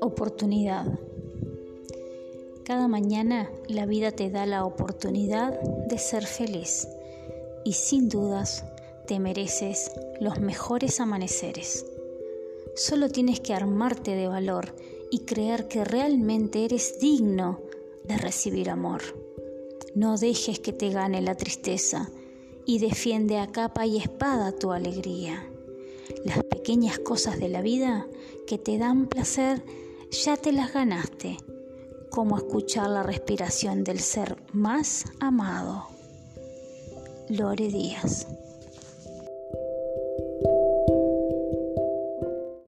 Oportunidad. Cada mañana la vida te da la oportunidad de ser feliz y sin dudas te mereces los mejores amaneceres. Solo tienes que armarte de valor y creer que realmente eres digno de recibir amor. No dejes que te gane la tristeza y defiende a capa y espada tu alegría. Las pequeñas cosas de la vida que te dan placer ya te las ganaste, como escuchar la respiración del ser más amado. Lore Díaz.